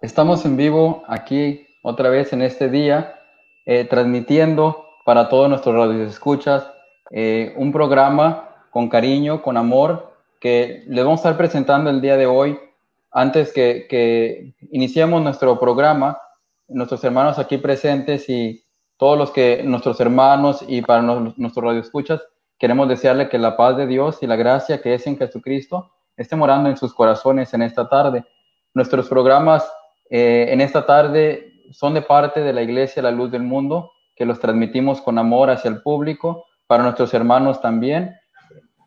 Estamos en vivo aquí otra vez en este día, eh, transmitiendo para todos nuestros radioescuchas eh, un programa con cariño, con amor, que les vamos a estar presentando el día de hoy. Antes que, que iniciemos nuestro programa, nuestros hermanos aquí presentes y todos los que nuestros hermanos y para nuestros radioescuchas, queremos desearle que la paz de Dios y la gracia que es en Jesucristo esté morando en sus corazones en esta tarde. Nuestros programas eh, en esta tarde son de parte de la Iglesia La Luz del Mundo, que los transmitimos con amor hacia el público, para nuestros hermanos también.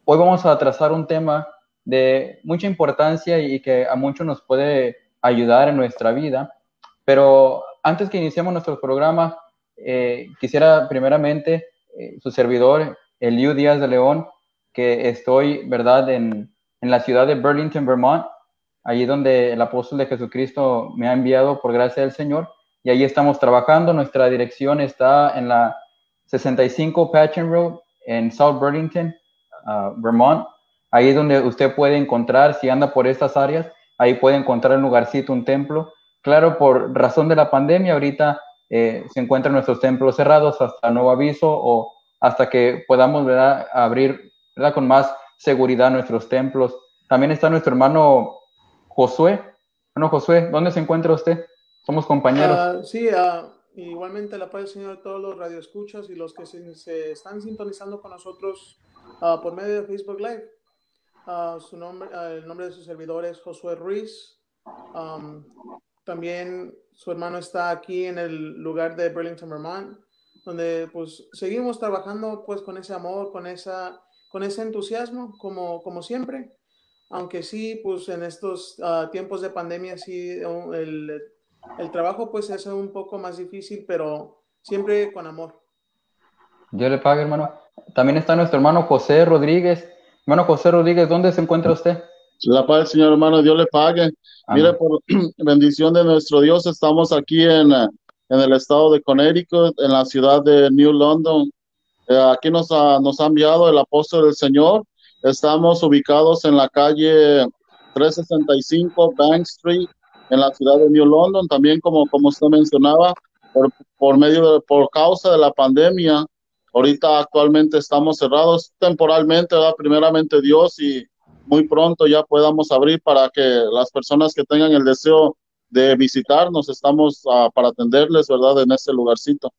Hoy vamos a trazar un tema de mucha importancia y que a muchos nos puede ayudar en nuestra vida. Pero antes que iniciemos nuestro programa, eh, quisiera primeramente eh, su servidor, Eliu Díaz de León, que estoy, ¿verdad?, en, en la ciudad de Burlington, Vermont, allí donde el apóstol de Jesucristo me ha enviado por gracia del Señor, y allí estamos trabajando. Nuestra dirección está en la 65 Patchen Road en South Burlington, uh, Vermont. Ahí es donde usted puede encontrar, si anda por estas áreas, ahí puede encontrar un lugarcito, un templo. Claro, por razón de la pandemia, ahorita eh, se encuentran nuestros templos cerrados hasta nuevo aviso o hasta que podamos abrir ¿verdad? con más seguridad nuestros templos. También está nuestro hermano Josué. Bueno, Josué, ¿dónde se encuentra usted? Somos compañeros. Uh, sí, uh, igualmente la paz del Señor a todos los radioescuchas y los que se, están sintonizando con nosotros uh, por medio de Facebook Live. su nombre, el nombre de su servidor es Josué Ruiz. También su hermano está aquí en el lugar de Burlington, Vermont, donde pues seguimos trabajando pues con ese amor, con, esa, con ese entusiasmo, como, como siempre aunque sí, pues en estos uh, tiempos de pandemia sí, el, el, trabajo pues es un poco más difícil, pero siempre con amor. Dios le pague, hermano. También está nuestro hermano José Rodríguez. Hermano José Rodríguez, ¿dónde se encuentra usted? La paz Señor hermano, Dios le pague. Amén. Mire, por bendición de nuestro Dios, estamos aquí en, en el estado de Connecticut, en la ciudad de New London. Eh, aquí nos ha, nos ha enviado el apóstol del Señor Estamos ubicados en la calle 365 Bank Street, en la ciudad de New London. También, como, como usted mencionaba, por, por medio de, por causa de la pandemia, ahorita actualmente estamos cerrados temporalmente, ¿verdad? primeramente Dios, y muy pronto ya podamos abrir para que las personas que tengan el deseo de visitarnos, estamos uh, para atenderles, ¿verdad? En este lugarcito.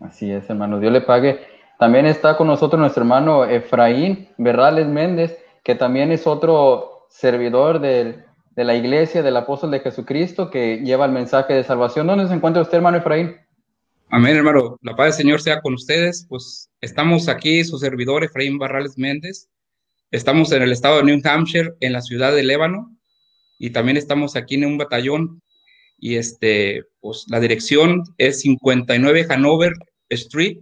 Así es, hermano. Dios le pague. También está con nosotros nuestro hermano Efraín Berrales Méndez, que también es otro servidor de, de la iglesia del apóstol de Jesucristo que lleva el mensaje de salvación. ¿Dónde se encuentra usted, hermano Efraín? Amén, hermano. La paz del Señor sea con ustedes. Pues estamos aquí, su servidor Efraín Barrales Méndez. Estamos en el estado de New Hampshire, en la ciudad de Lébano, y también estamos aquí en un batallón. Y este, pues la dirección es 59 Hanover Street,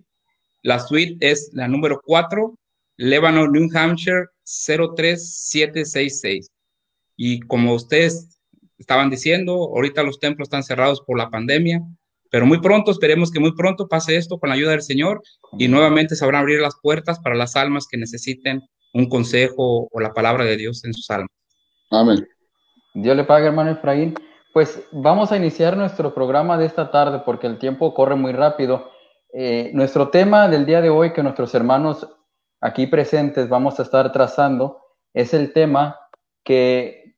la suite es la número 4, Lebanon, New Hampshire 03766. Y como ustedes estaban diciendo, ahorita los templos están cerrados por la pandemia, pero muy pronto, esperemos que muy pronto pase esto con la ayuda del Señor y nuevamente sabrán abrir las puertas para las almas que necesiten un consejo o la palabra de Dios en sus almas. Amén. Dios le pague, hermano Efraín. Pues vamos a iniciar nuestro programa de esta tarde porque el tiempo corre muy rápido. Eh, nuestro tema del día de hoy que nuestros hermanos aquí presentes vamos a estar trazando es el tema que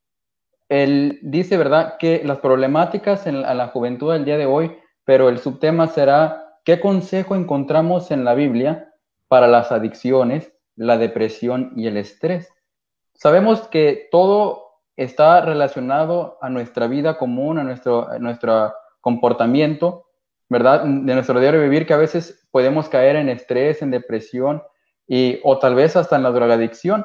él dice, ¿verdad?, que las problemáticas en la, juventud del día de hoy, pero el subtema será qué consejo encontramos en la Biblia para las adicciones, la depresión y el estrés. Sabemos que todo está relacionado a nuestra vida común, a nuestro, a nuestro comportamiento, ¿verdad? De nuestro diario vivir, que a veces podemos caer en estrés, en depresión, y, o tal vez hasta en la drogadicción.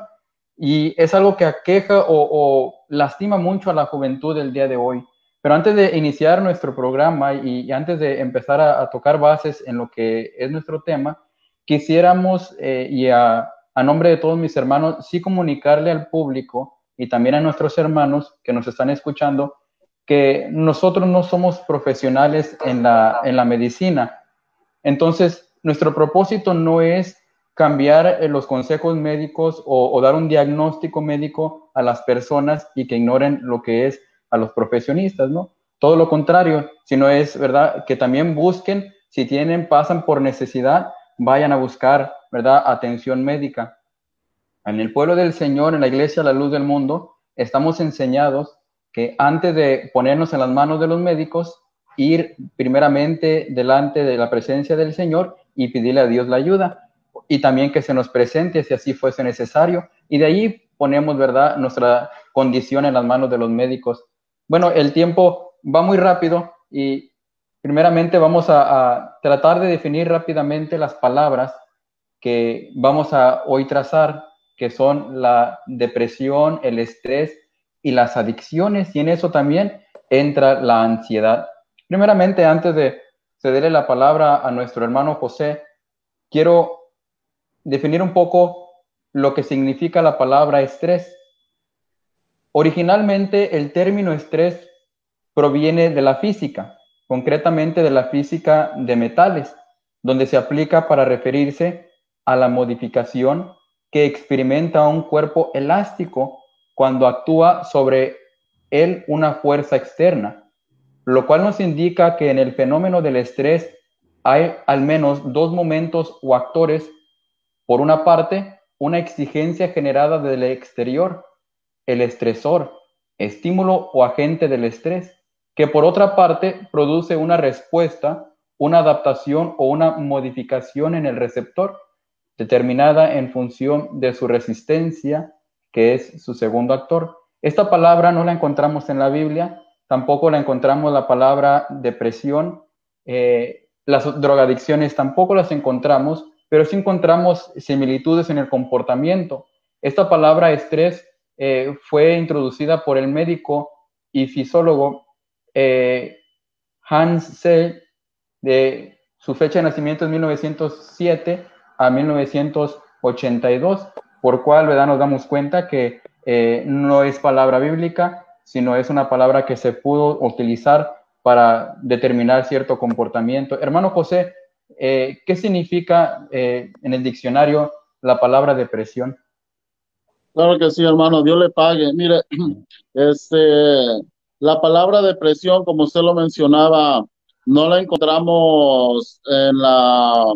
Y es algo que aqueja o, lastima mucho a la juventud del día de hoy. Pero antes de iniciar nuestro programa y, antes de empezar a, a, tocar bases en lo que es nuestro tema, quisiéramos, eh, y a, a nombre de todos mis hermanos, sí comunicarle al público y también a nuestros hermanos que nos están escuchando, que nosotros no somos profesionales en la, en la medicina. Entonces, nuestro propósito no es cambiar eh, los consejos médicos o, dar un diagnóstico médico a las personas y que ignoren lo que es a los profesionistas, ¿no? todo lo contrario, sino es, ¿verdad? Que también busquen, si tienen, pasan por necesidad, vayan a buscar, ¿verdad? Atención médica. En el pueblo del Señor, en la iglesia La Luz del Mundo, estamos enseñados que antes de ponernos en las manos de los médicos, ir primeramente delante de la presencia del Señor y pedirle a Dios la ayuda y también que se nos presente si así fuese necesario y de ahí ponemos, ¿verdad?, nuestra condición en las manos de los médicos. Bueno, el tiempo va muy rápido y primeramente vamos a, a tratar de definir rápidamente las palabras que vamos a hoy trazar, que son la depresión, el estrés y las adicciones, y en eso también entra la ansiedad. Primeramente, antes de cederle la palabra a nuestro hermano José, quiero definir un poco lo que significa la palabra estrés. Originalmente el término estrés proviene de la física, concretamente de la física de metales, donde se aplica para referirse a la modificación que experimenta un cuerpo elástico cuando actúa sobre él una fuerza externa, lo cual nos indica que en el fenómeno del estrés hay al menos dos momentos o actores. Por una parte, una exigencia generada del exterior, el estresor, estímulo o agente del estrés, que por otra parte produce una respuesta, una adaptación o una modificación en el receptor, determinada en función de su resistencia, que es su segundo actor. Esta palabra no la encontramos en la Biblia, tampoco la encontramos la palabra depresión, eh, las drogadicciones tampoco las encontramos, pero sí encontramos similitudes en el comportamiento. Esta palabra estrés eh, fue introducida por el médico y fisiólogo eh, Hans Sell, de su fecha de nacimiento es 1907 a 1982, por cual ¿verdad? nos damos cuenta que eh, no es palabra bíblica, sino es una palabra que se pudo utilizar para determinar cierto comportamiento. Hermano José, eh, ¿qué significa eh, en el diccionario la palabra depresión? Claro que sí, hermano, Dios le pague. Mire, este, la palabra depresión, como usted lo mencionaba, no la encontramos en la,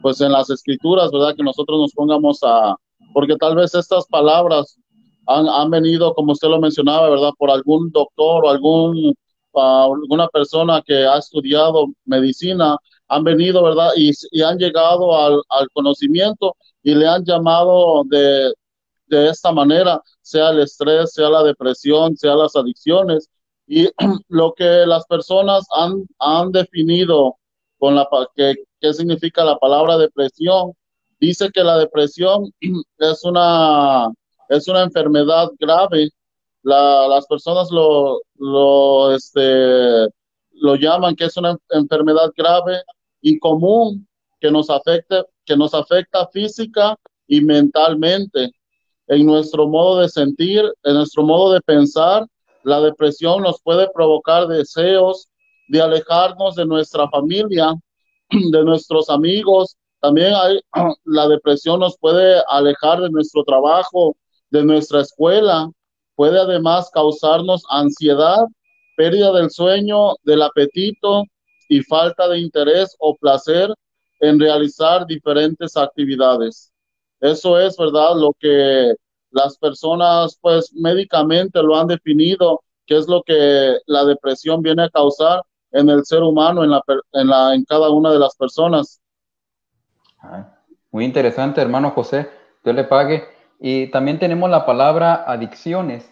pues en las escrituras, ¿verdad? Que nosotros nos pongamos a, porque tal vez estas palabras han, han venido, como usted lo mencionaba, ¿verdad? Por algún doctor o algún, alguna persona que ha estudiado medicina, han venido, ¿verdad? Y, y han llegado al, al, conocimiento y le han llamado de, de esta manera, sea el estrés, sea la depresión, sea las adicciones. Y lo que las personas han, han definido con la que, qué significa la palabra depresión, dice que la depresión es una, es una enfermedad grave. La, las personas lo, lo, este, lo llaman que es una enfermedad grave y común que nos afecta, que nos afecta física y mentalmente. En nuestro modo de sentir, en nuestro modo de pensar, la depresión nos puede provocar deseos de alejarnos de nuestra familia, de nuestros amigos. También hay, la depresión nos puede alejar de nuestro trabajo, de nuestra escuela. Puede además causarnos ansiedad, pérdida del sueño, del apetito, y falta de interés o placer en realizar diferentes actividades. Eso es, ¿verdad? Lo que las personas, pues médicamente lo han definido, que es lo que la depresión viene a causar en el ser humano, en, la, en, la, en cada una de las personas. Muy interesante, hermano José. Dios le pague. Y también tenemos la palabra adicciones,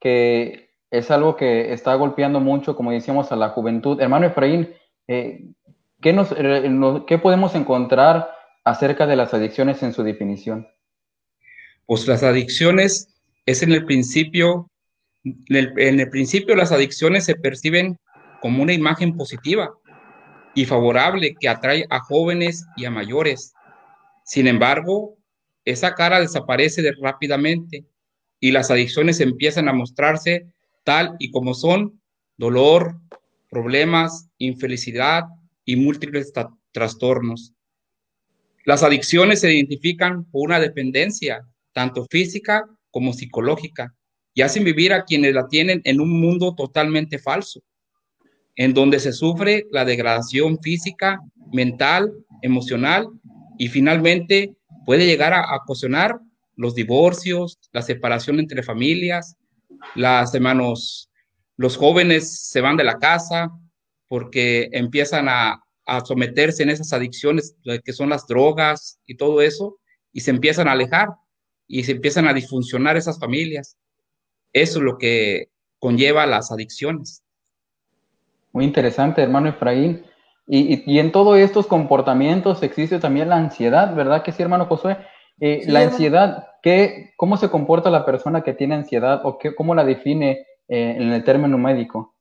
que es algo que está golpeando mucho, como decíamos, a la juventud. Hermano Efraín, eh, ¿qué, nos, eh, ¿Qué podemos encontrar acerca de las adicciones en su definición? Pues las adicciones es en el principio, en el, en el principio las adicciones se perciben como una imagen positiva y favorable que atrae a jóvenes y a mayores. Sin embargo, esa cara desaparece de rápidamente y las adicciones empiezan a mostrarse tal y como son dolor, problemas, infelicidad y múltiples trastornos. Las adicciones se identifican por una dependencia, tanto física como psicológica, y hacen vivir a quienes la tienen en un mundo totalmente falso. En donde se sufre la degradación física, mental, emocional y finalmente puede llegar a, ocasionar los divorcios, la separación entre familias, las hermanos, los jóvenes se van de la casa porque empiezan a, a someterse en esas adicciones que son las drogas y todo eso, y se empiezan a alejar y se empiezan a disfuncionar esas familias. Eso es lo que conlleva las adicciones. Muy interesante, hermano Efraín. Y, y, en todos estos comportamientos existe también la ansiedad, ¿verdad que sí, hermano Josué? Eh, la ansiedad, ¿qué, ¿cómo se comporta la persona que tiene ansiedad o qué, cómo la define eh, en el término médico?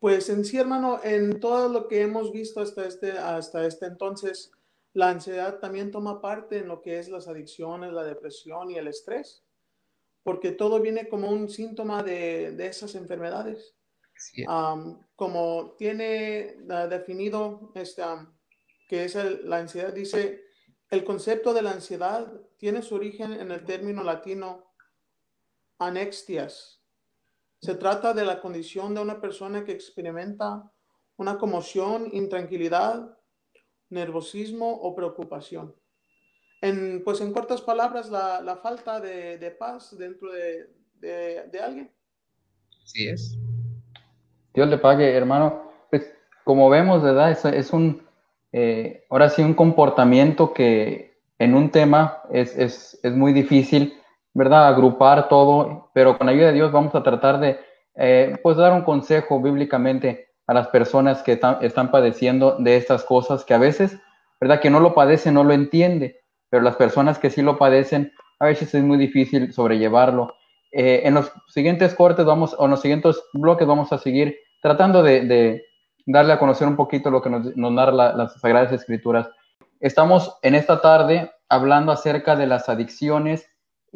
Pues en sí, hermano, en todo lo que hemos visto hasta este, hasta este entonces, la ansiedad también toma parte en lo que es las adicciones, la depresión y el estrés, porque todo viene como un síntoma de, de esas enfermedades. Como tiene uh, definido este, que es la ansiedad, dice, el concepto de la ansiedad tiene su origen en el término latino anextias, se trata de la condición de una persona que experimenta una conmoción, intranquilidad, nervosismo o preocupación. En, pues en cortas palabras, la, falta de, paz dentro de, alguien. Sí es. Dios le pague, hermano. Pues como vemos, ¿verdad? Es, un, eh, ahora sí, un comportamiento que en un tema es, es, es muy difícil ¿verdad? Agrupar todo, pero con ayuda de Dios vamos a tratar de, eh, pues, dar un consejo bíblicamente a las personas que están padeciendo de estas cosas que a veces, ¿verdad? Que no lo padecen, no lo entiende, pero las personas que sí lo padecen, a veces es muy difícil sobrellevarlo. Eh, en los siguientes cortes vamos, o en los siguientes bloques vamos a seguir tratando de, darle a conocer un poquito lo que nos, nos narra las Sagradas Escrituras. Estamos en esta tarde hablando acerca de las adicciones,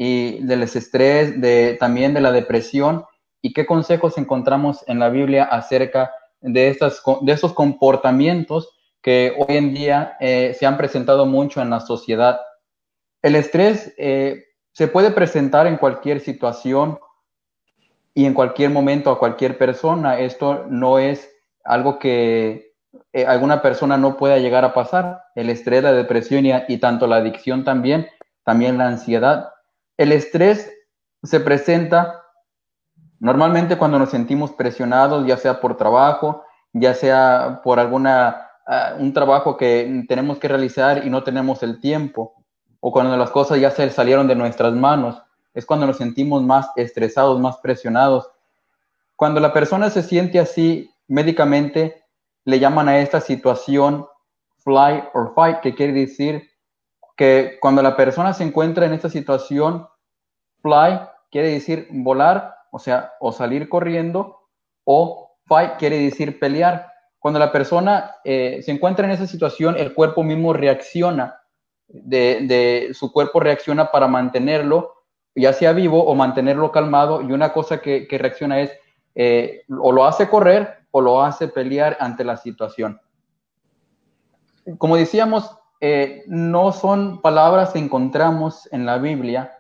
y del estrés, de, también de la depresión y qué consejos encontramos en la Biblia acerca de, estas, de estos comportamientos que hoy en día eh, se han presentado mucho en la sociedad. El estrés eh, se puede presentar en cualquier situación y en cualquier momento a cualquier persona. Esto no es algo que eh, alguna persona no pueda llegar a pasar. El estrés, la depresión y, y tanto la adicción también, también la ansiedad el estrés se presenta normalmente cuando nos sentimos presionados, ya sea por trabajo, ya sea por alguna ah, un trabajo que tenemos que realizar y no tenemos el tiempo, o cuando las cosas ya se salieron de nuestras manos, es cuando nos sentimos más estresados, más presionados. Cuando la persona se siente así médicamente, le llaman a esta situación fly or fight, que quiere decir que cuando la persona se encuentra en esta situación, fly quiere decir volar, o sea, o salir corriendo, o fight quiere decir pelear. Cuando la persona eh, se encuentra en esa situación, el cuerpo mismo reacciona, de, su cuerpo reacciona para mantenerlo, ya sea vivo o mantenerlo calmado, y una cosa que, reacciona es, eh, o lo hace correr o lo hace pelear ante la situación. Como decíamos, eh, no son palabras que encontramos en la Biblia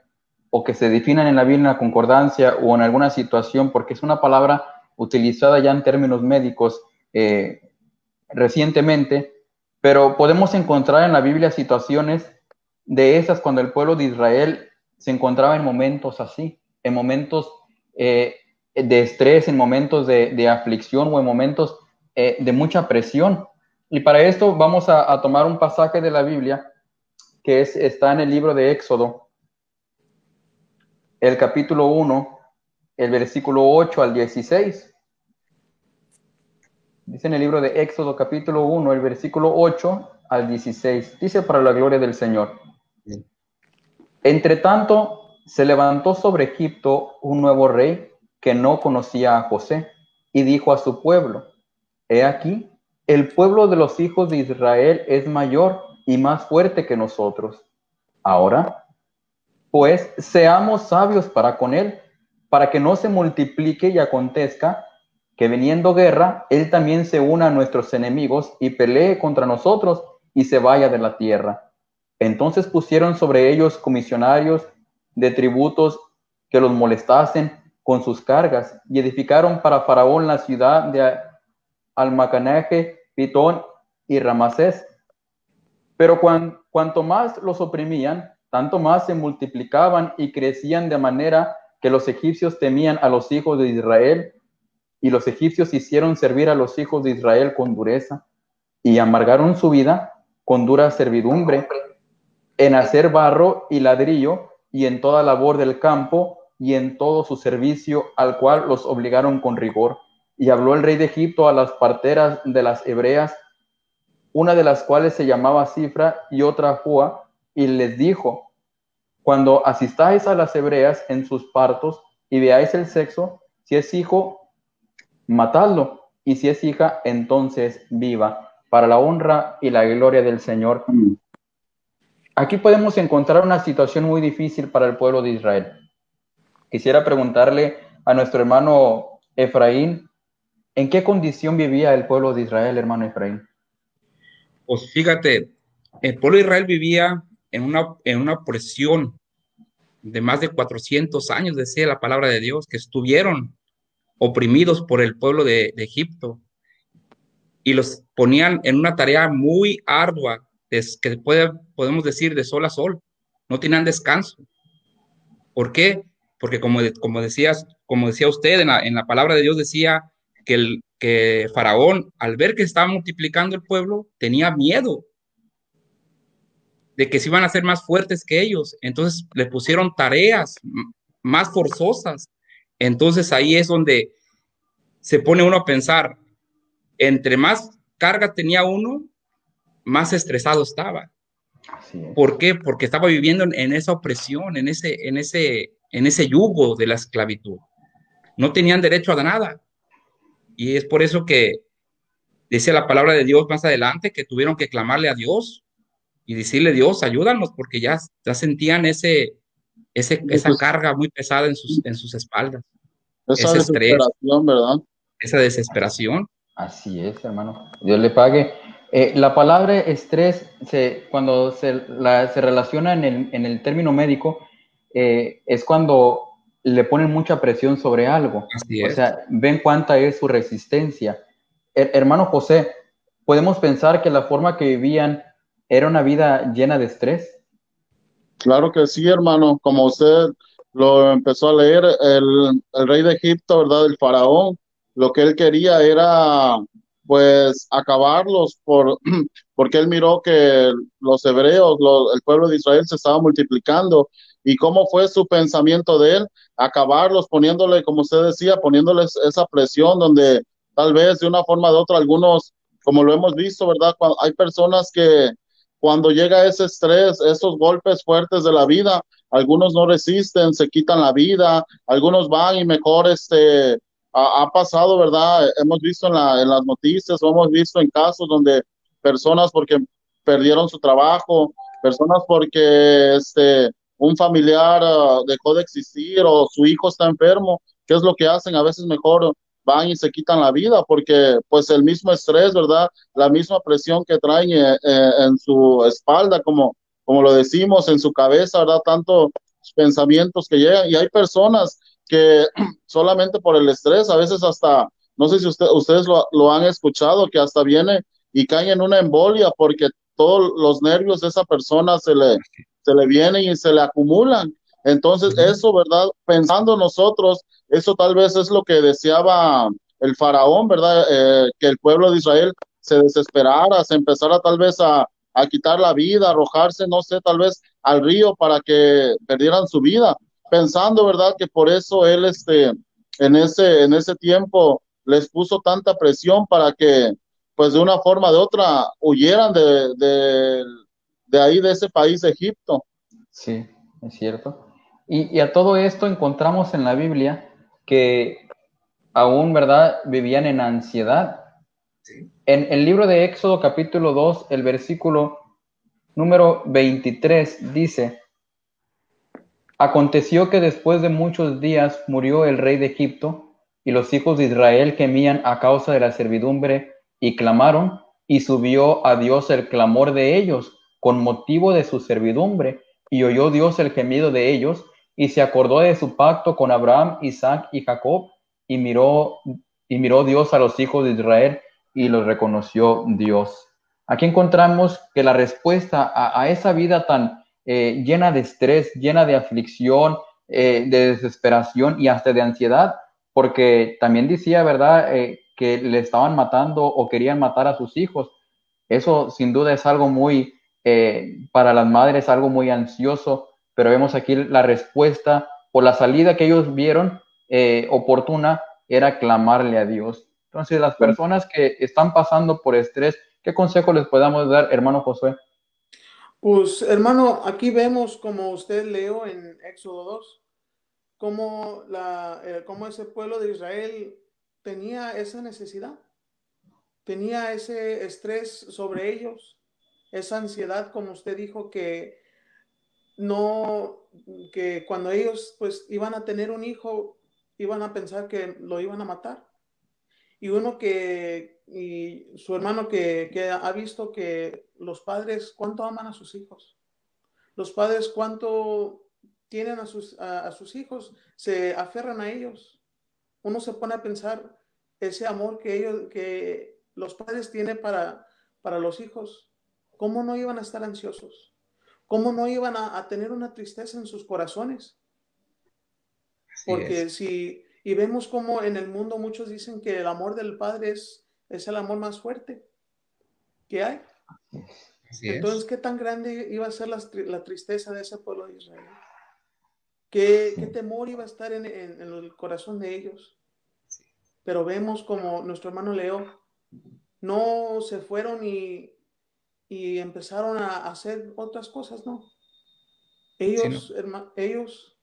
o que se definan en la Biblia en la concordancia o en alguna situación, porque es una palabra utilizada ya en términos médicos eh, recientemente, pero podemos encontrar en la Biblia situaciones de esas cuando el pueblo de Israel se encontraba en momentos así, en momentos eh, de estrés, en momentos de, aflicción o en momentos de mucha presión. Y para esto vamos a, tomar un pasaje de la Biblia que es, está en el libro de Éxodo, el capítulo 1, el versículo 8 al 16. Dice en el libro de Éxodo capítulo 1, el versículo 8 al 16. Dice para la gloria del Señor. Entre tanto, se levantó sobre Egipto un nuevo rey que no conocía a José y dijo a su pueblo, he aquí, el pueblo de los hijos de Israel es mayor y más fuerte que nosotros. Ahora, pues seamos sabios para con él, para que no se multiplique y acontezca que veniendo guerra, él también se una a nuestros enemigos y pelee contra nosotros y se vaya de la tierra. Entonces pusieron sobre ellos comisionarios de tributos que los molestasen con sus cargas y edificaron para Faraón la ciudad de Almacanaje, Pitón y Ramasés. Pero cuanto más los oprimían, tanto más se multiplicaban y crecían de manera que los egipcios temían a los hijos de Israel, y los egipcios hicieron servir a los hijos de Israel con dureza, y amargaron su vida con dura servidumbre, en hacer barro y ladrillo, y en toda labor del campo, y en todo su servicio, al cual los obligaron con rigor. Y habló el rey de Egipto a las parteras de las hebreas, una de las cuales se llamaba Cifra y otra Fua, y les dijo, cuando asistáis a las hebreas en sus partos y veáis el sexo, si es hijo, matadlo, y si es hija, entonces viva, para la honra y la gloria del Señor. Aquí podemos encontrar una situación muy difícil para el pueblo de Israel. Quisiera preguntarle a nuestro hermano Efraín, ¿en qué condición vivía el pueblo de Israel, hermano Efraín? Pues fíjate, el pueblo de Israel vivía en una, en una opresión de más de 400 años, decía la palabra de Dios, que estuvieron oprimidos por el pueblo de, Egipto y los ponían en una tarea muy ardua, que puede, podemos decir de sol a sol, no tenían descanso. ¿Por qué? Porque como, como, decías, como decía usted, en la, en la palabra de Dios decía que, el, que Faraón, al ver que estaba multiplicando el pueblo, tenía miedo de que se iban a ser más fuertes que ellos. Entonces le pusieron tareas más forzosas. Entonces ahí es donde se pone uno a pensar, entre más carga tenía uno, más estresado estaba. ¿Por qué? Porque estaba viviendo en, esa opresión, en ese, en, ese, en ese yugo de la esclavitud. No tenían derecho a nada. Y es por eso que dice la palabra de Dios más adelante que tuvieron que clamarle a Dios y decirle, Dios, ayúdanos, porque ya, ya sentían ese, ese, esa carga muy pesada en sus, en sus espaldas. Esa desesperación, ¿verdad? Esa desesperación. Así es, hermano. Dios le pague. Eh, la palabra estrés, se, cuando se, la, se relaciona en el, en el, término médico, eh, es cuando le ponen mucha presión sobre algo. Así es. O sea, ven cuánta es su resistencia. hermano José, podemos pensar que la forma que vivían ¿Era una vida llena de estrés? Claro que sí, hermano. Como usted lo empezó a leer, el, rey de Egipto, ¿verdad? El faraón, lo que él quería era pues acabarlos por, porque él miró que los hebreos, el pueblo de Israel se estaba multiplicando y cómo fue su pensamiento de él, acabarlos poniéndole, como usted decía, poniéndoles esa presión donde tal vez de una forma u otra algunos, como lo hemos visto, ¿verdad? hay personas que cuando llega ese estrés, esos golpes fuertes de la vida, algunos no resisten, se quitan la vida, algunos van y mejor este, ha, pasado, ¿verdad? Hemos visto en, la, en las noticias, o hemos visto en casos donde personas porque perdieron su trabajo, personas porque este, un familiar ah, dejó de existir o su hijo está enfermo, ¿qué es lo que hacen? A veces mejor van y se quitan la vida porque pues el mismo estrés, ¿verdad? La misma presión que traen eh, eh, en su espalda, como, como lo decimos, en su cabeza, ¿verdad? Tantos pensamientos que llegan y hay personas que solamente por el estrés, a veces hasta, no sé si usted, ustedes lo, lo han escuchado, que hasta viene y caen en una embolia porque todos los nervios de esa persona se le, se le vienen y se le acumulan. Entonces, eso, ¿verdad? Pensando nosotros eso tal vez es lo que deseaba el faraón, ¿verdad? Eh, que el pueblo de Israel se desesperara, se empezara tal vez a, quitar la vida, arrojarse, no sé, tal vez al río para que perdieran su vida, pensando, ¿verdad? Que por eso él, este, en ese, en ese tiempo les puso tanta presión para que, pues de una forma o de otra, huyeran de, de, de ahí, de ese país, de Egipto. Sí, es cierto. Y, y, a todo esto encontramos en la Biblia que aún, ¿verdad?, vivían en ansiedad. En el libro de Éxodo capítulo 2, el versículo número 23 dice, Aconteció que después de muchos días murió el rey de Egipto, y los hijos de Israel gemían a causa de la servidumbre y clamaron, y subió a Dios el clamor de ellos con motivo de su servidumbre, y oyó Dios el gemido de ellos, y se acordó de su pacto con Abraham, Isaac y Jacob, y miró, y miró Dios a los hijos de Israel, y los reconoció Dios. Aquí encontramos que la respuesta a, esa vida tan eh, llena de estrés, llena de aflicción, eh, de desesperación y hasta de ansiedad, porque también decía, ¿verdad?, eh, que le estaban matando o querían matar a sus hijos. Eso sin duda es algo muy, para las madres, algo muy ansioso, pero vemos aquí la respuesta o la salida que ellos vieron oportuna era clamarle a Dios. Entonces, las personas que están pasando por estrés, ¿qué consejo les podamos dar, hermano Josué? Pues, hermano, aquí vemos, como usted leo en Éxodo 2, cómo, la, eh, cómo ese pueblo de Israel tenía esa necesidad, tenía ese estrés sobre ellos, esa ansiedad, como usted dijo, que no, que cuando ellos pues iban a tener un hijo, iban a pensar que lo iban a matar. Y uno que, y su hermano que, ha visto que los padres cuánto aman a sus hijos, los padres cuánto tienen a sus, a, sus hijos, se aferran a ellos. Uno se pone a pensar ese amor que ellos, que los padres tienen para, para los hijos, ¿cómo no iban a estar ansiosos? ¿Cómo no iban a, tener una tristeza en sus corazones? Porque si y vemos como en el mundo muchos dicen que el amor del Padre es, es el amor más fuerte que hay. Entonces, ¿qué tan grande iba a ser la, tristeza de ese pueblo de Israel? ¿Qué, temor iba a estar en, el corazón de ellos? Pero vemos como nuestro hermano Leo no se fueron y, y empezaron a hacer otras cosas, ¿no? Ellos, ellos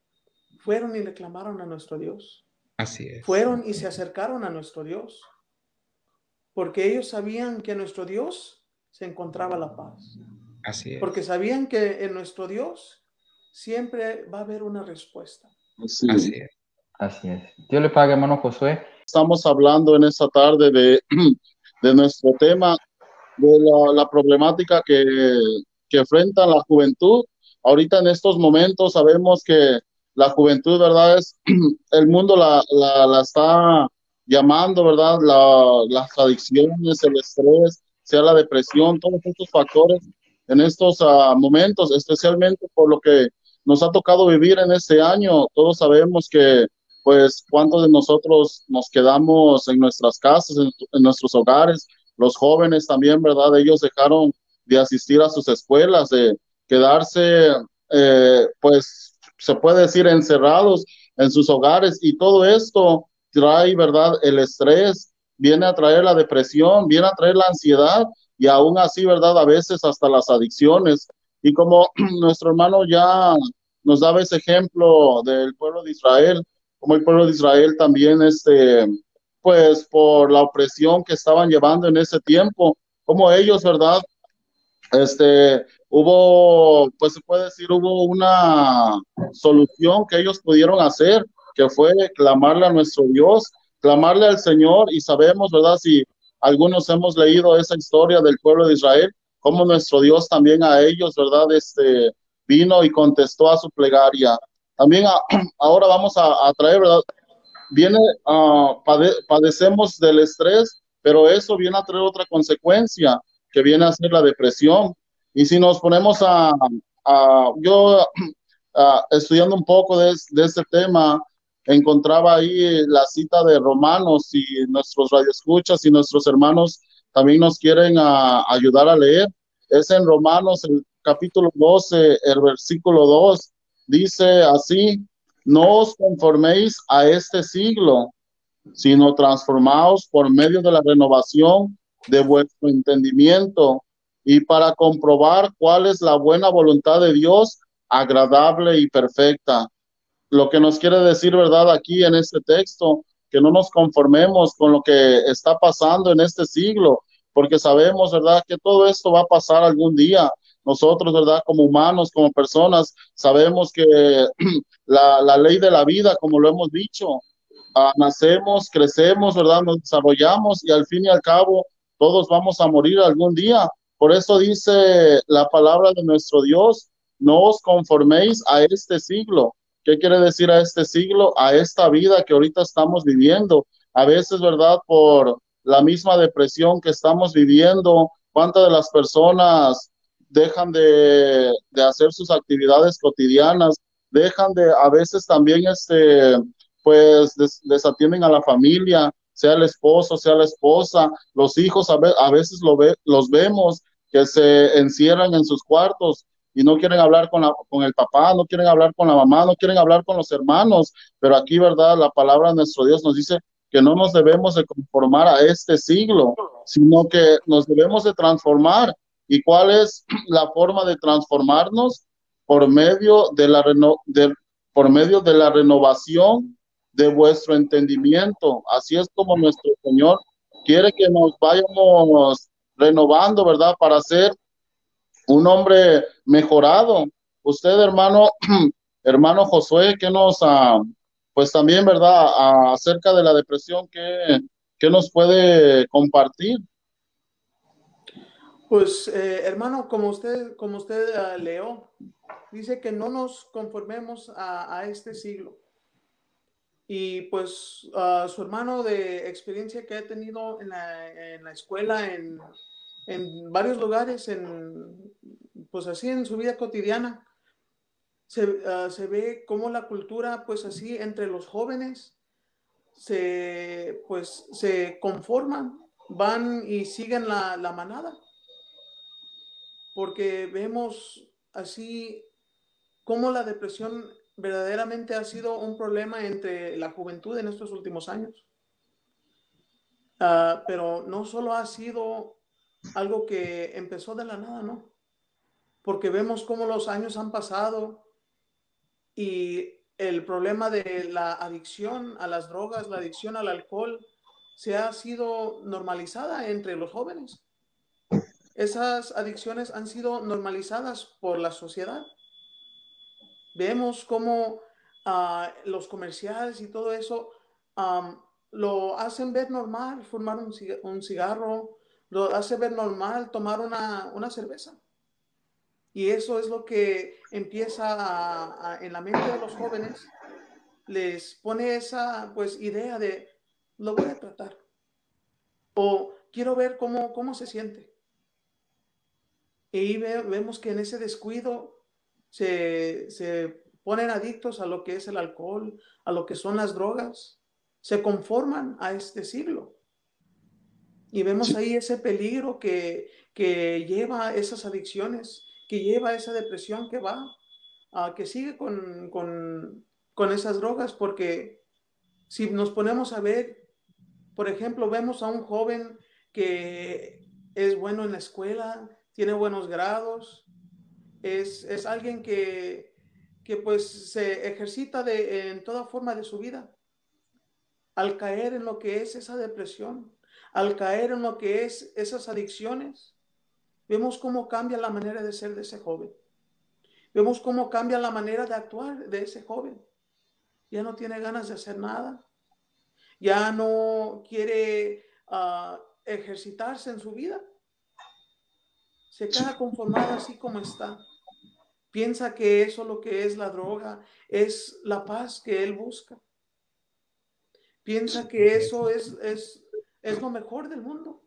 fueron y le clamaron a nuestro Dios. Así es. Fueron y se acercaron a nuestro Dios, porque ellos sabían que nuestro Dios se encontraba la paz. Así es. Porque sabían que en nuestro Dios siempre va a haber una respuesta. Así, es. Así es. Dios le pague, hermano Josué. Estamos hablando en esta tarde de, de nuestro tema, de la, problemática que, que enfrenta la juventud. Ahorita en estos momentos sabemos que la juventud, ¿verdad? Es, el mundo la, la, está llamando, ¿verdad? las adicciones, el estrés, sea la depresión, todos estos factores en estos ah, momentos, especialmente por lo que nos ha tocado vivir en este año. Todos sabemos que, pues, cuántos de nosotros nos quedamos en nuestras casas, en, en nuestros hogares, los jóvenes también, ¿verdad? Ellos dejaron de asistir a sus escuelas, de quedarse, eh, pues, se puede decir, encerrados en sus hogares y todo esto trae, ¿verdad? El estrés, viene a traer la depresión, viene a traer la ansiedad y aún así, ¿verdad? A veces hasta las adicciones. Y como nuestro hermano ya nos daba ese ejemplo del pueblo de Israel, como el pueblo de Israel también, este, pues por la opresión que estaban llevando en ese tiempo, como ellos, ¿verdad? Este, hubo, pues se puede decir, hubo una solución que ellos pudieron hacer, que fue clamarle a nuestro Dios, clamarle al Señor y sabemos, ¿verdad? Si algunos hemos leído esa historia del pueblo de Israel, como nuestro Dios también a ellos, ¿verdad? Este, vino y contestó a su plegaria. También ahora vamos a, traer, ¿verdad? Viene, uh, padecemos del estrés, pero eso viene a traer otra consecuencia, que viene a ser la depresión. Y si nos ponemos a, yo estudiando un poco de, de este tema, encontraba ahí la cita de Romanos y nuestros radioescuchas y nuestros hermanos también nos quieren ayudar a leer. Es en Romanos el capítulo 12, el versículo 2, dice así, no os conforméis a este siglo, sino transformaos por medio de la renovación de vuestro entendimiento y para comprobar cuál es la buena voluntad de Dios, agradable y perfecta. Lo que nos quiere decir, ¿verdad? Aquí en este texto, que no nos conformemos con lo que está pasando en este siglo, porque sabemos, ¿verdad? Que todo esto va a pasar algún día. Nosotros, ¿verdad? Como humanos, como personas, sabemos que la, la ley de la vida, como lo hemos dicho, ah, nacemos, crecemos, ¿verdad? Nos desarrollamos y al fin y al cabo todos vamos a morir algún día. Por eso dice la palabra de nuestro Dios, no os conforméis a este siglo. ¿Qué quiere decir a este siglo? A esta vida que ahorita estamos viviendo. A veces, ¿verdad? Por la misma depresión que estamos viviendo, cuántas de las personas dejan de, hacer sus actividades cotidianas, dejan de, a veces también, este, pues, des, desatienden a la familia, sea el esposo, sea la esposa, los hijos, a, a veces lo ve, los vemos que se encierran en sus cuartos y no quieren hablar con, la, con el papá, no quieren hablar con la mamá, no quieren hablar con los hermanos, pero aquí, ¿verdad? La palabra de nuestro Dios nos dice que no nos debemos de conformar a este siglo, sino que nos debemos de transformar. ¿Y cuál es la forma de transformarnos? Por medio de la, reno, de, por medio de la renovación de vuestro entendimiento. Así es como nuestro Señor quiere que nos vayamos renovando, ¿verdad? Para ser un hombre mejorado. Usted, hermano, hermano Josué, que nos, uh, pues también, ¿verdad? Acerca de la depresión, ¿qué, qué nos puede compartir? Pues, eh, hermano, como usted, como usted uh, leó, dice que no nos conformemos a, a este siglo. Y pues uh, su hermano de experiencia que ha tenido en la, en la escuela, en, en, varios lugares, en, pues así en su vida cotidiana, se, uh, se ve cómo la cultura, pues así, entre los jóvenes, se, pues, se conforman, van y siguen la, la manada. Porque vemos así cómo la depresión verdaderamente ha sido un problema entre la juventud en estos últimos años. Uh, pero no solo ha sido algo que empezó de la nada, ¿no? Porque vemos cómo los años han pasado y el problema de la adicción a las drogas, la adicción al alcohol, se ha sido normalizada entre los jóvenes. Esas adicciones han sido normalizadas por la sociedad vemos cómo uh, los comerciales y todo eso lo hacen ver normal, fumar un, cigarro, lo hace ver normal tomar una, una cerveza. Y eso es lo que empieza en la mente de los jóvenes, les pone esa pues idea de lo voy a tratar o quiero ver cómo, cómo se siente. Y vemos que en ese descuido se, se ponen adictos a lo que es el alcohol, a lo que son las drogas, se conforman a este siglo. Y vemos ahí ese peligro que, que lleva esas adicciones, que lleva esa depresión que va, uh, que sigue con, con, con esas drogas, porque si nos ponemos a ver, por ejemplo, vemos a un joven que es bueno en la escuela, tiene buenos grados, es, es alguien que, que, pues se ejercita de, en toda forma de su vida. Al caer en lo que es esa depresión, al caer en lo que es esas adicciones, vemos cómo cambia la manera de ser de ese joven. Vemos cómo cambia la manera de actuar de ese joven. Ya no tiene ganas de hacer nada. Ya no quiere uh, ejercitarse en su vida se queda conformado así como está. Piensa que eso lo que es la droga es la paz que él busca. Piensa que eso es, es, es lo mejor del mundo.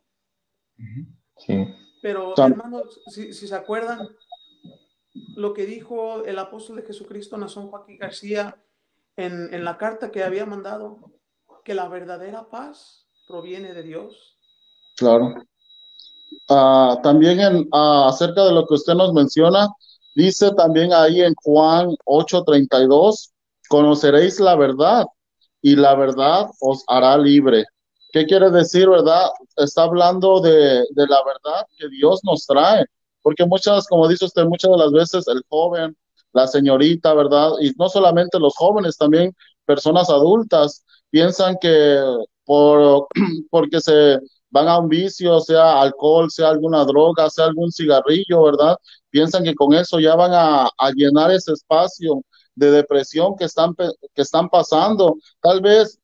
Sí. Pero, hermanos, si, si, se acuerdan lo que dijo el apóstol de Jesucristo, Nazón Joaquín García, en, en la carta que había mandado, que la verdadera paz proviene de Dios. Claro. Uh, también en, uh, acerca de lo que usted nos menciona, dice también ahí en Juan 8:32, conoceréis la verdad y la verdad os hará libre. ¿Qué quiere decir, verdad? Está hablando de, de la verdad que Dios nos trae, porque muchas, como dice usted, muchas de las veces el joven, la señorita, ¿verdad? Y no solamente los jóvenes, también personas adultas piensan que por, porque se van a un vicio, sea alcohol, sea alguna droga, sea algún cigarrillo, ¿verdad? Piensan que con eso ya van a, a llenar ese espacio de depresión que están, que están pasando. Tal vez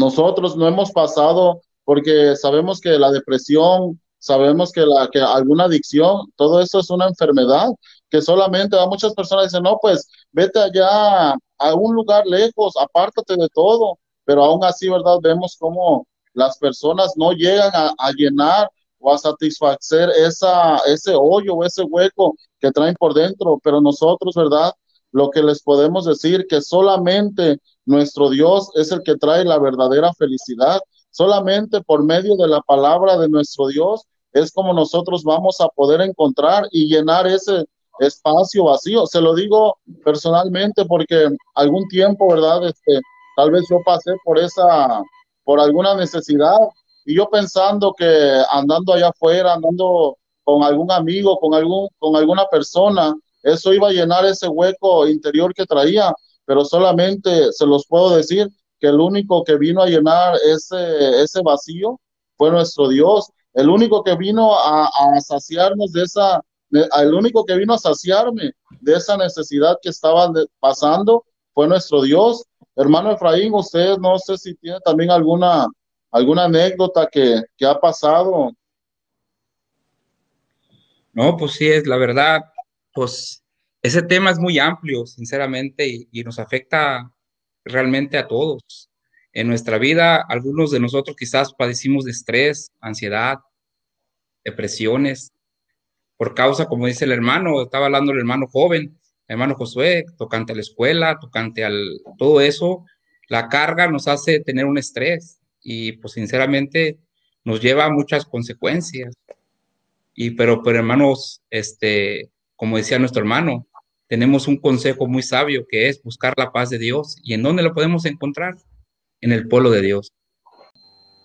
nosotros no hemos pasado porque sabemos que la depresión, sabemos que, la, que alguna adicción, todo eso es una enfermedad que solamente a muchas personas dicen, no, pues vete allá a un lugar lejos, apártate de todo, pero aún así, ¿verdad? Vemos cómo las personas no llegan a, llenar o a satisfacer esa, ese hoyo o ese hueco que traen por dentro, pero nosotros, ¿verdad? Lo que les podemos decir que solamente nuestro Dios es el que trae la verdadera felicidad. Solamente por medio de la palabra de nuestro Dios es como nosotros vamos a poder encontrar y llenar ese espacio vacío. Se lo digo personalmente porque algún tiempo, ¿verdad? Este, tal vez yo pasé por esa, por alguna necesidad y yo pensando que andando allá afuera, andando con algún amigo, con algún, con alguna persona, eso iba a llenar ese hueco interior que traía, pero solamente se los puedo decir que el único que vino a llenar ese, ese vacío fue nuestro Dios. El único que vino a, a saciarnos de esa, el único que vino a saciarme de esa necesidad que estaba pasando fue nuestro Dios. Hermano Efraín, usted no sé si tiene también alguna, alguna anécdota que, que ha pasado. No, pues sí, es la verdad, pues ese tema es muy amplio, sinceramente, y, nos afecta realmente a todos. En nuestra vida, algunos de nosotros quizás padecimos de estrés, ansiedad, depresiones, por causa, como dice el hermano, estaba hablando el hermano joven, el hermano Josué, tocante a la escuela, tocante al todo eso, la carga nos hace tener un estrés y pues sinceramente nos lleva a muchas consecuencias. Y pero, pero hermanos, este, como decía nuestro hermano, tenemos un consejo muy sabio que es buscar la paz de Dios. ¿Y en dónde lo podemos encontrar? En el pueblo de Dios.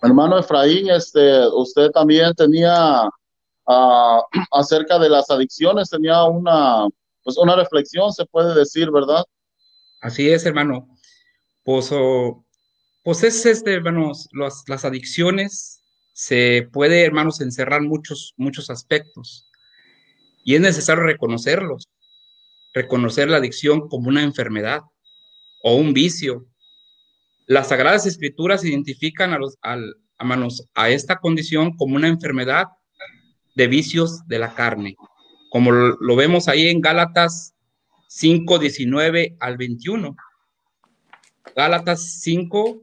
Hermano Efraín, este, usted también tenía uh, acerca de las adicciones, tenía una, pues una reflexión, se puede decir, ¿verdad? Así es, hermano. Pues, pues es este, hermanos, las, las adicciones se puede, hermanos, encerrar muchos, muchos aspectos y es necesario reconocerlos, reconocer la adicción como una enfermedad o un vicio. Las Sagradas Escrituras identifican a, los, a, manos, a esta condición como una enfermedad de vicios de la carne, como lo, vemos ahí en Gálatas 5, 19 al 21. Gálatas 5,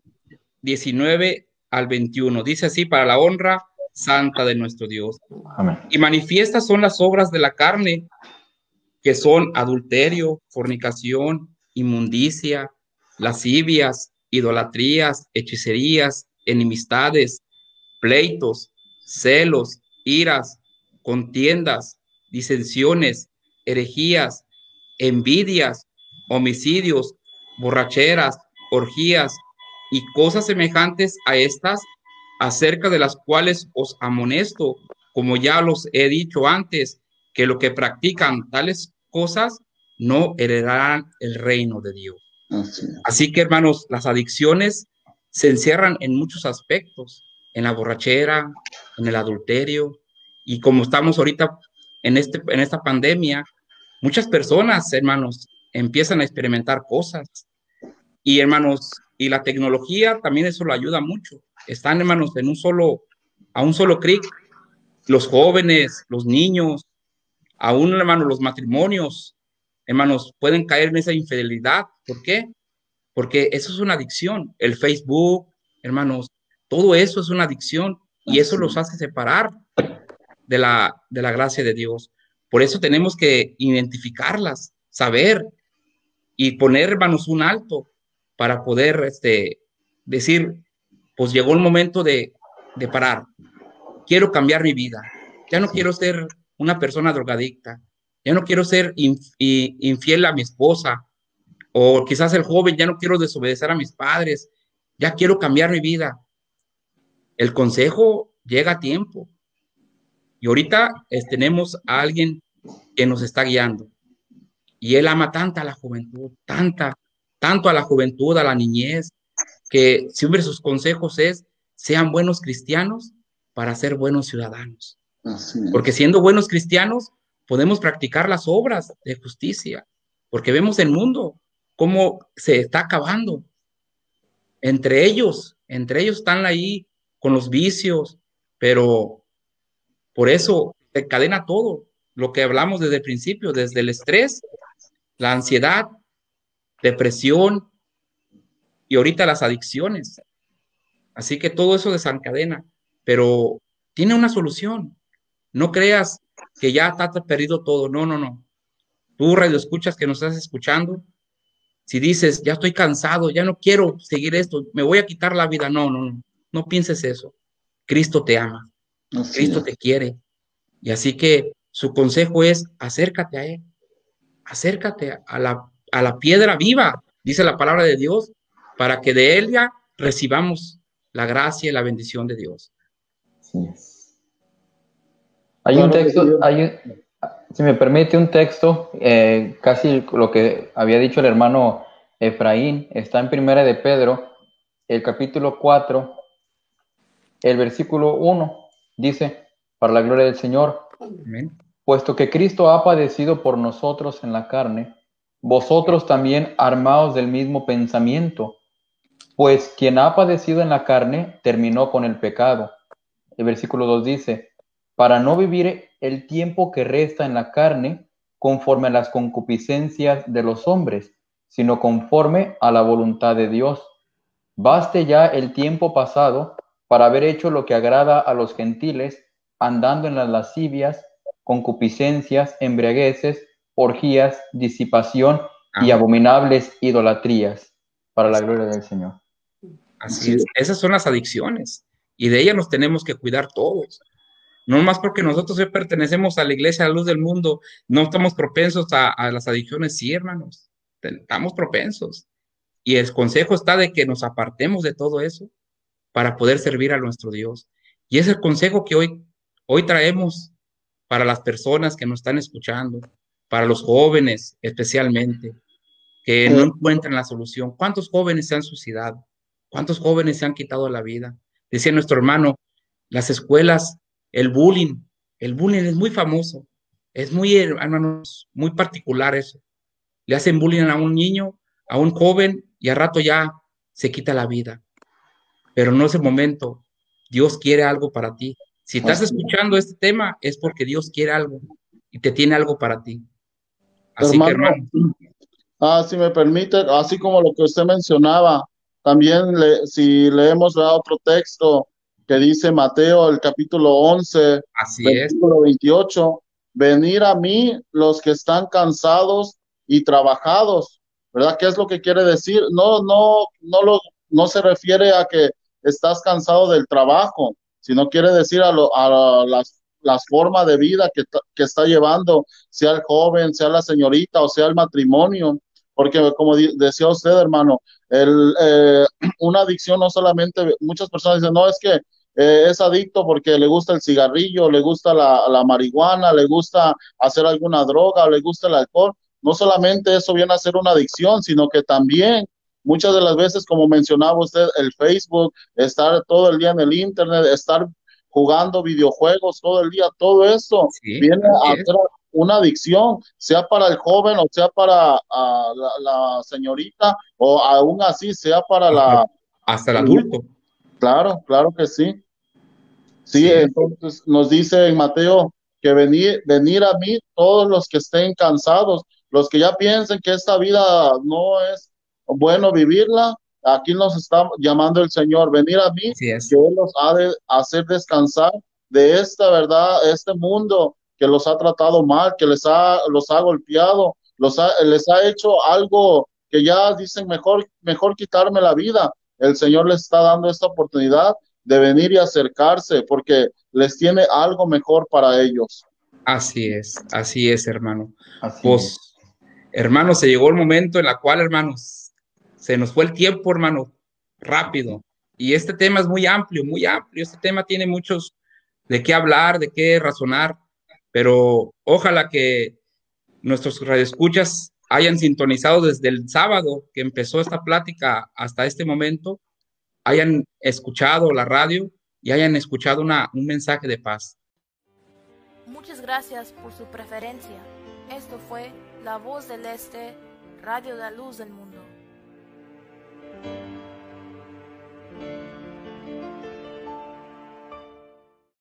19 al 21. Dice así, para la honra santa de nuestro Dios. Y manifiestas son las obras de la carne, que son adulterio, fornicación, inmundicia, lascivias, idolatrías, hechicerías, enemistades, pleitos, celos, iras, contiendas, disensiones, herejías, envidias, homicidios, borracheras, orgías y cosas semejantes a estas acerca de las cuales os amonesto, como ya los he dicho antes, que lo que practican tales cosas no heredarán el reino de Dios. Así, que, hermanos, las adicciones se encierran en muchos aspectos, en la borrachera, en el adulterio, y como estamos ahorita en, este, en esta pandemia, muchas personas, hermanos, empiezan a experimentar cosas. Y, hermanos, y la tecnología también eso lo ayuda mucho están, hermanos, en un solo, a un solo clic, los jóvenes, los niños, aún, hermanos, los matrimonios, hermanos, pueden caer en esa infidelidad. ¿Por qué? Porque eso es una adicción. El Facebook, hermanos, todo eso es una adicción y eso los hace separar de la, de la gracia de Dios. Por eso tenemos que identificarlas, saber y poner, hermanos, un alto para poder este, decir, pues llegó el momento de, parar. Quiero cambiar mi vida. Ya no quiero ser una persona drogadicta. Ya no quiero ser infiel a mi esposa. O quizás el joven, ya no quiero desobedecer a mis padres. Ya quiero cambiar mi vida. El consejo llega a tiempo. Y ahorita tenemos a alguien que nos está guiando. Y él ama tanta a la juventud, tanta, tanto a la juventud, a la niñez, que siempre sus consejos es, sean buenos cristianos para ser buenos ciudadanos. Porque siendo buenos cristianos, podemos practicar las obras de justicia, porque vemos el mundo cómo se está acabando. Entre ellos, entre ellos están ahí con los vicios, pero por eso se cadena todo lo que hablamos desde el principio, desde el estrés, la ansiedad, depresión, y ahorita las adicciones. Así que todo eso desencadena, pero tiene una solución. No creas que ya está perdido todo. No, no, no. Tú, radio escuchas que nos estás escuchando, si dices, ya estoy cansado, ya no quiero seguir esto, me voy a quitar la vida. No, no, no. No pienses eso. Cristo te ama. Cristo te quiere. Y así que su consejo es acércate a Él. Acércate a la, a la piedra viva, dice la palabra de Dios, para que de Él ya recibamos la gracia y la bendición de Dios. Hay un texto, hay, si me permite un texto, eh, casi lo que había dicho el hermano Efraín, está en Primera de Pedro, el capítulo 4, el versículo 1, dice, para la gloria del Señor, puesto que Cristo ha padecido por nosotros en la carne, vosotros también armados del mismo pensamiento, pues quien ha padecido en la carne terminó con el pecado. El versículo 2 dice, para no vivir el tiempo que resta en la carne conforme a las concupiscencias de los hombres, sino conforme a la voluntad de Dios. Baste ya el tiempo pasado para haber hecho lo que agrada a los gentiles, andando en las lascivias, concupiscencias, embriagueces, orgías, disipación y abominables idolatrías, para la gloria del Señor. Así es, esas son las adicciones y de ellas nos tenemos que cuidar todos. No más porque nosotros hoy pertenecemos a la iglesia, a la luz del mundo, no estamos propensos a, las adicciones, sí, hermanos, estamos propensos. Y el consejo está de que nos apartemos de todo eso para poder servir a nuestro Dios. Y es el consejo que hoy, hoy traemos para las personas que nos están escuchando, para los jóvenes especialmente, que no encuentran la solución. ¿Cuántos jóvenes se han suicidado? ¿Cuántos jóvenes se han quitado la vida? Decía nuestro hermano, las escuelas el bullying, el bullying es muy famoso, es muy, hermanos, muy particular eso. Le hacen bullying a un niño, a un joven, y a rato ya se quita la vida. Pero no es el momento. Dios quiere algo para ti. Si estás escuchando este tema, es porque Dios quiere algo y te tiene algo para ti. Así que, hermano. Ah, si me permite, así como lo que usted mencionaba, también le, si leemos otro texto, que dice Mateo, el capítulo 11, Así versículo 28, venir a mí los que están cansados y trabajados, ¿verdad? ¿Qué es lo que quiere decir? No, no, no, lo, no se refiere a que estás cansado del trabajo, sino quiere decir a, lo, a las, las formas de vida que, que está llevando, sea el joven, sea la señorita o sea el matrimonio, porque como decía usted, hermano, el, eh, una adicción no solamente, muchas personas dicen, no, es que eh, es adicto porque le gusta el cigarrillo, le gusta la, la, marihuana, le gusta hacer alguna droga, le gusta el alcohol. No solamente eso viene a ser una adicción, sino que también muchas de las veces, como mencionaba usted, el Facebook, estar todo el día en el Internet, estar jugando videojuegos todo el día, todo eso viene a ser una adicción, sea para el joven o sea para la, señorita o aún así sea para la... Hasta el adulto. Claro, claro que sí. Sí, entonces nos dice en Mateo que venir, venir a mí todos los que estén cansados, los que ya piensen que esta vida no es bueno vivirla, aquí nos está llamando el Señor, venir a mí, que Él los ha de hacer descansar de esta verdad, este mundo que los ha tratado mal, que les ha, los ha golpeado, los les ha hecho algo que ya dicen mejor, mejor quitarme la vida. El Señor les está dando esta oportunidad de venir y acercarse porque les tiene algo mejor para ellos. Así es, así es, hermano. pues, hermano, se llegó el momento en la cual, hermanos, se nos fue el tiempo, hermano, rápido. Y este tema es muy amplio, muy amplio. Este tema tiene muchos de qué hablar, de qué razonar, pero ojalá que nuestros radioescuchas hayan sintonizado desde el sábado que empezó esta plática hasta este momento hayan escuchado la radio y hayan escuchado una, un mensaje de paz. Muchas gracias por su preferencia. Esto fue La Voz del Este, Radio de la Luz del Mundo.